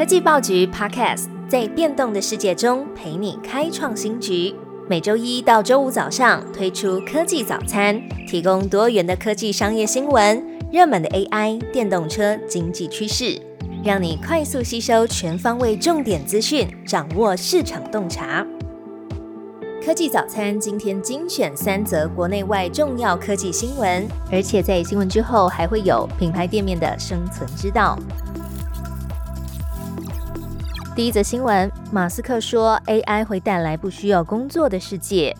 科技报局 Podcast 在变动的世界中陪你开创新局。每周一到周五早上推出科技早餐，提供多元的科技商业新闻、热门的 AI、电动车、经济趋势，让你快速吸收全方位重点资讯，掌握市场洞察。科技早餐今天精选三则国内外重要科技新闻，而且在新闻之后还会有品牌店面的生存之道。第一则新闻，马斯克说 AI 会带来不需要工作的世界。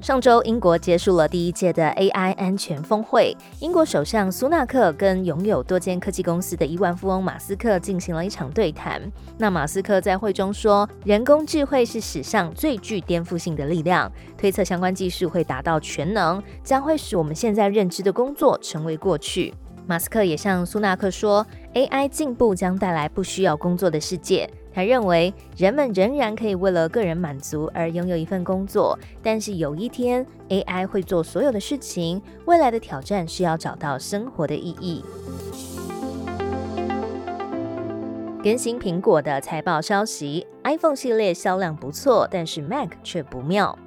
上周，英国结束了第一届的 AI 安全峰会。英国首相苏纳克跟拥有多间科技公司的亿万富翁马斯克进行了一场对谈。那马斯克在会中说，人工智慧是史上最具颠覆性的力量，推测相关技术会达到全能，将会使我们现在认知的工作成为过去。马斯克也向苏纳克说，AI 进步将带来不需要工作的世界。他认为，人们仍然可以为了个人满足而拥有一份工作，但是有一天 AI 会做所有的事情。未来的挑战是要找到生活的意义。更新苹果的财报消息，iPhone 系列销量不错，但是 Mac 却不妙。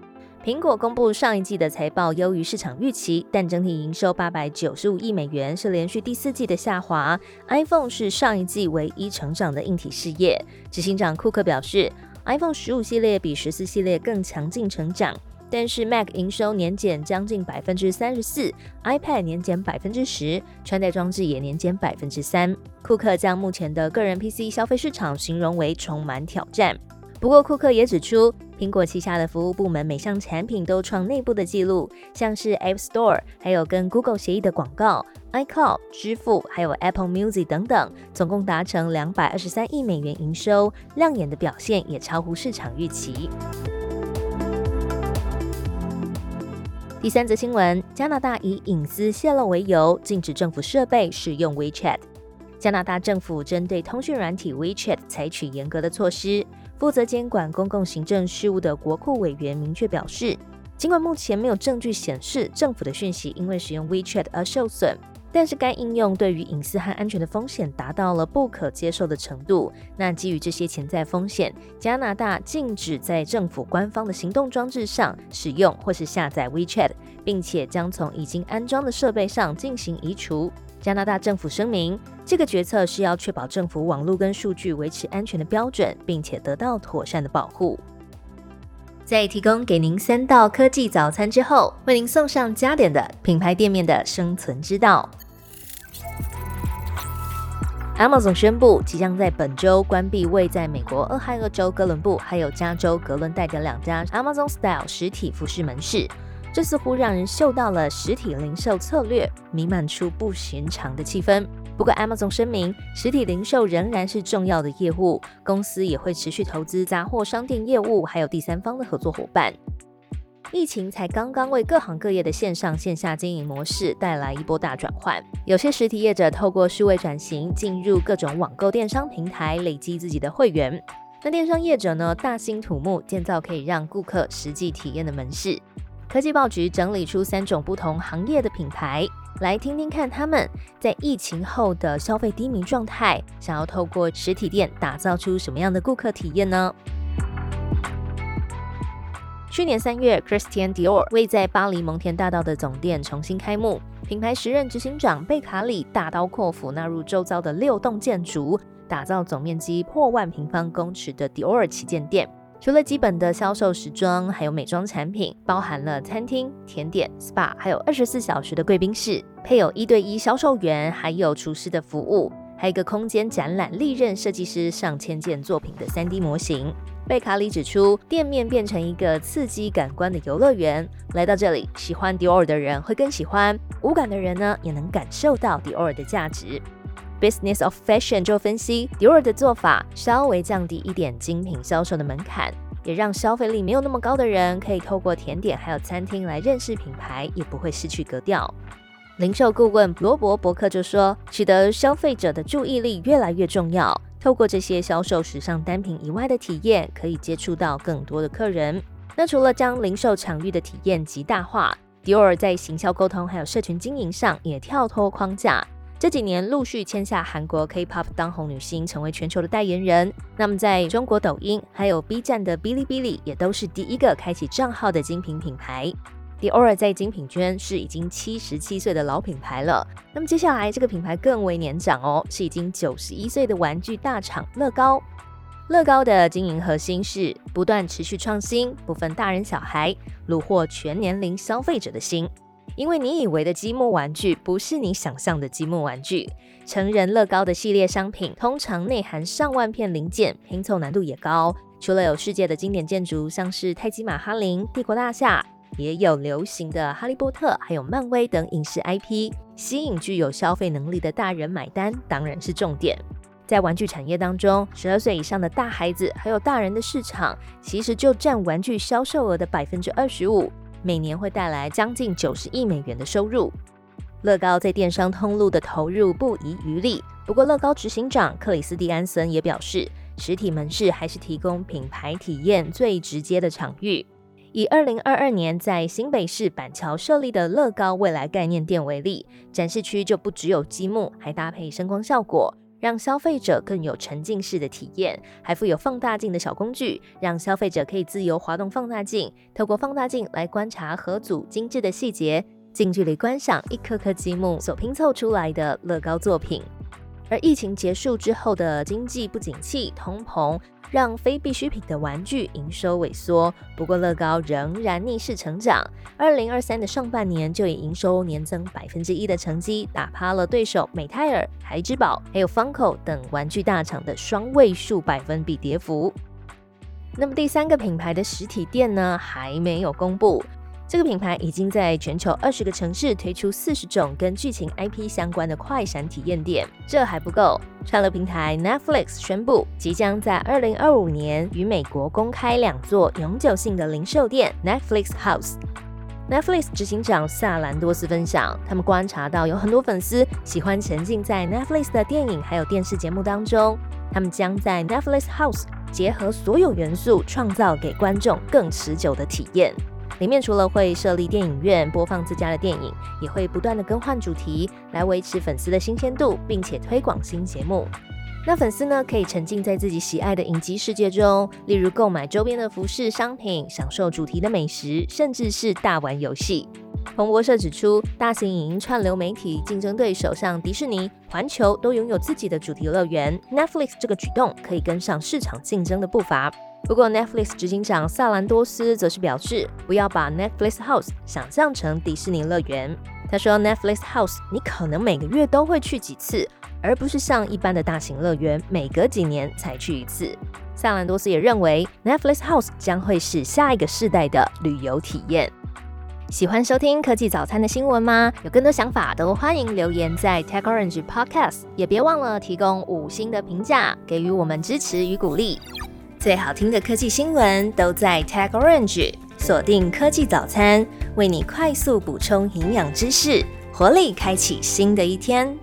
苹果公布上一季的财报优于市场预期，但整体营收八百九十五亿美元是连续第四季的下滑。iPhone 是上一季唯一成长的硬体事业。执行长库克表示，iPhone 十五系列比十四系列更强劲成长，但是 Mac 营收年减将近百分之三十四，iPad 年减百分之十，穿戴装置也年减百分之三。库克将目前的个人 PC 消费市场形容为充满挑战。不过，库克也指出，苹果旗下的服务部门每项产品都创内部的记录，像是 App Store，还有跟 Google 协议的广告、iCloud 支付，还有 Apple Music 等等，总共达成两百二十三亿美元营收，亮眼的表现也超乎市场预期。第三则新闻：加拿大以隐私泄露为由，禁止政府设备使用 WeChat。加拿大政府针对通讯软体 WeChat 采取严格的措施。负责监管公共行政事务的国库委员明确表示，尽管目前没有证据显示政府的讯息因为使用 WeChat 而受损，但是该应用对于隐私和安全的风险达到了不可接受的程度。那基于这些潜在风险，加拿大禁止在政府官方的行动装置上使用或是下载 WeChat，并且将从已经安装的设备上进行移除。加拿大政府声明，这个决策是要确保政府网络跟数据维持安全的标准，并且得到妥善的保护。在提供给您三道科技早餐之后，为您送上加点的品牌店面的生存之道。Amazon 宣布，即将在本周关闭位在美国俄亥俄州哥伦布还有加州格伦戴的两家 Amazon Style 实体服饰门市。这似乎让人嗅到了实体零售策略弥漫出不寻常的气氛。不过，Amazon 声明，实体零售仍然是重要的业务，公司也会持续投资杂货商店业务，还有第三方的合作伙伴。疫情才刚刚为各行各业的线上线下经营模式带来一波大转换，有些实体业者透过数位转型，进入各种网购电商平台，累积自己的会员。那电商业者呢，大兴土木建造可以让顾客实际体验的门市。科技报局整理出三种不同行业的品牌，来听听看他们在疫情后的消费低迷状态，想要透过实体店打造出什么样的顾客体验呢？去年三月，Christian Dior 为在巴黎蒙田大道的总店重新开幕，品牌时任执行长贝卡里大刀阔斧纳入周遭的六栋建筑，打造总面积破万平方公尺的 Dior 旗舰店。除了基本的销售时装，还有美妆产品，包含了餐厅、甜点、SPA，还有二十四小时的贵宾室，配有一对一销售员，还有厨师的服务，还有一个空间展览历任设计师上千件作品的三 D 模型。贝卡里指出，店面变成一个刺激感官的游乐园，来到这里，喜欢 Dior 的人会更喜欢，无感的人呢，也能感受到 Dior 的价值。Business of Fashion 就分析，Dior 的做法稍微降低一点精品销售的门槛，也让消费力没有那么高的人可以透过甜点还有餐厅来认识品牌，也不会失去格调。零售顾问罗伯伯克就说，取得消费者的注意力越来越重要，透过这些销售时尚单品以外的体验，可以接触到更多的客人。那除了将零售场域的体验极大化，Dior 在行销沟通还有社群经营上也跳脱框架。这几年陆续签下韩国 K-pop 当红女星，成为全球的代言人。那么在中国抖音还有 B 站的哔哩哔哩，也都是第一个开启账号的精品品牌。Dior 在精品圈是已经七十七岁的老品牌了。那么接下来这个品牌更为年长哦，是已经九十一岁的玩具大厂乐高。乐高的经营核心是不断持续创新，不分大人小孩，虏获全年龄消费者的心。因为你以为的积木玩具，不是你想象的积木玩具。成人乐高的系列商品通常内含上万片零件，拼凑难度也高。除了有世界的经典建筑，像是泰姬玛哈林、帝国大厦，也有流行的哈利波特，还有漫威等影视 IP，吸引具有消费能力的大人买单，当然是重点。在玩具产业当中，十二岁以上的大孩子还有大人的市场，其实就占玩具销售额的百分之二十五。每年会带来将近九十亿美元的收入。乐高在电商通路的投入不遗余力。不过，乐高执行长克里斯蒂安森也表示，实体门市还是提供品牌体验最直接的场域。以二零二二年在新北市板桥设立的乐高未来概念店为例，展示区就不只有积木，还搭配声光效果。让消费者更有沉浸式的体验，还附有放大镜的小工具，让消费者可以自由滑动放大镜，透过放大镜来观察盒组精致的细节，近距离观赏一颗颗积木所拼凑出来的乐高作品。而疫情结束之后的经济不景气、通膨。让非必需品的玩具营收萎缩，不过乐高仍然逆势成长。二零二三的上半年就以营收年增百分之一的成绩，打趴了对手美泰尔、孩之宝还有方口等玩具大厂的双位数百分比跌幅。那么第三个品牌的实体店呢，还没有公布。这个品牌已经在全球二十个城市推出四十种跟剧情 IP 相关的快闪体验店。这还不够，串流平台 Netflix 宣布，即将在二零二五年与美国公开两座永久性的零售店 Netflix House。Netflix 执行长萨兰多斯分享，他们观察到有很多粉丝喜欢沉浸在 Netflix 的电影还有电视节目当中，他们将在 Netflix House 结合所有元素，创造给观众更持久的体验。里面除了会设立电影院播放自家的电影，也会不断的更换主题来维持粉丝的新鲜度，并且推广新节目。那粉丝呢可以沉浸在自己喜爱的影集世界中，例如购买周边的服饰商品，享受主题的美食，甚至是大玩游戏。彭博社指出，大型影音串流媒体竞争对手像迪士尼、环球都拥有自己的主题乐园，Netflix 这个举动可以跟上市场竞争的步伐。不过，Netflix 执行长萨兰多斯则是表示，不要把 Netflix House 想象成迪士尼乐园。他说，Netflix House 你可能每个月都会去几次，而不是像一般的大型乐园，每隔几年才去一次。萨兰多斯也认为，Netflix House 将会是下一个世代的旅游体验。喜欢收听科技早餐的新闻吗？有更多想法都欢迎留言在 Tech Orange Podcast，也别忘了提供五星的评价，给予我们支持与鼓励。最好听的科技新闻都在 TechOrange，锁定科技早餐，为你快速补充营养知识，活力开启新的一天。